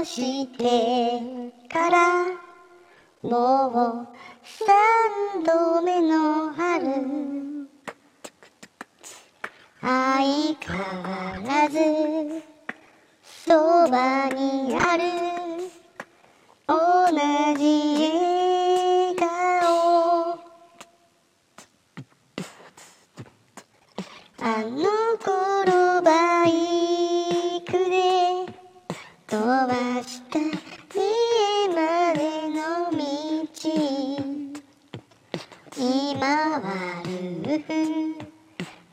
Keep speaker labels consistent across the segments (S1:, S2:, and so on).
S1: をしてからもう三度目の春。相変わらずそばにある。同じ笑顔。あの頃ばした家までの道今はルフ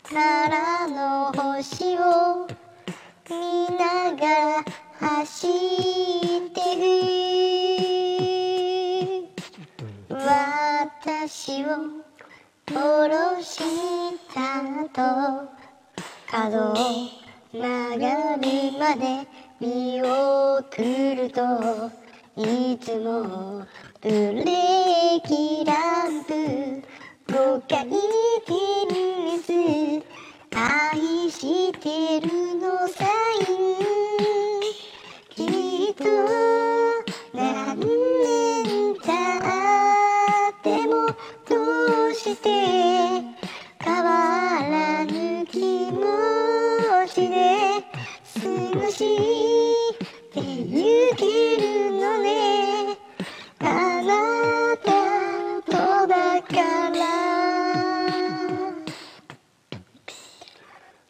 S1: からの星を見ながら走ってる私を殺したと角を曲がるまで見送るといつもブレーキランプ5回転ず愛してるのサインきっと何年経ってもどうして過ごしてゆけるのね。あなたとだから。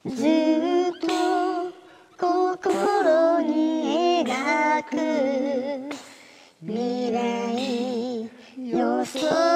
S1: ずっと心に描く未来予想。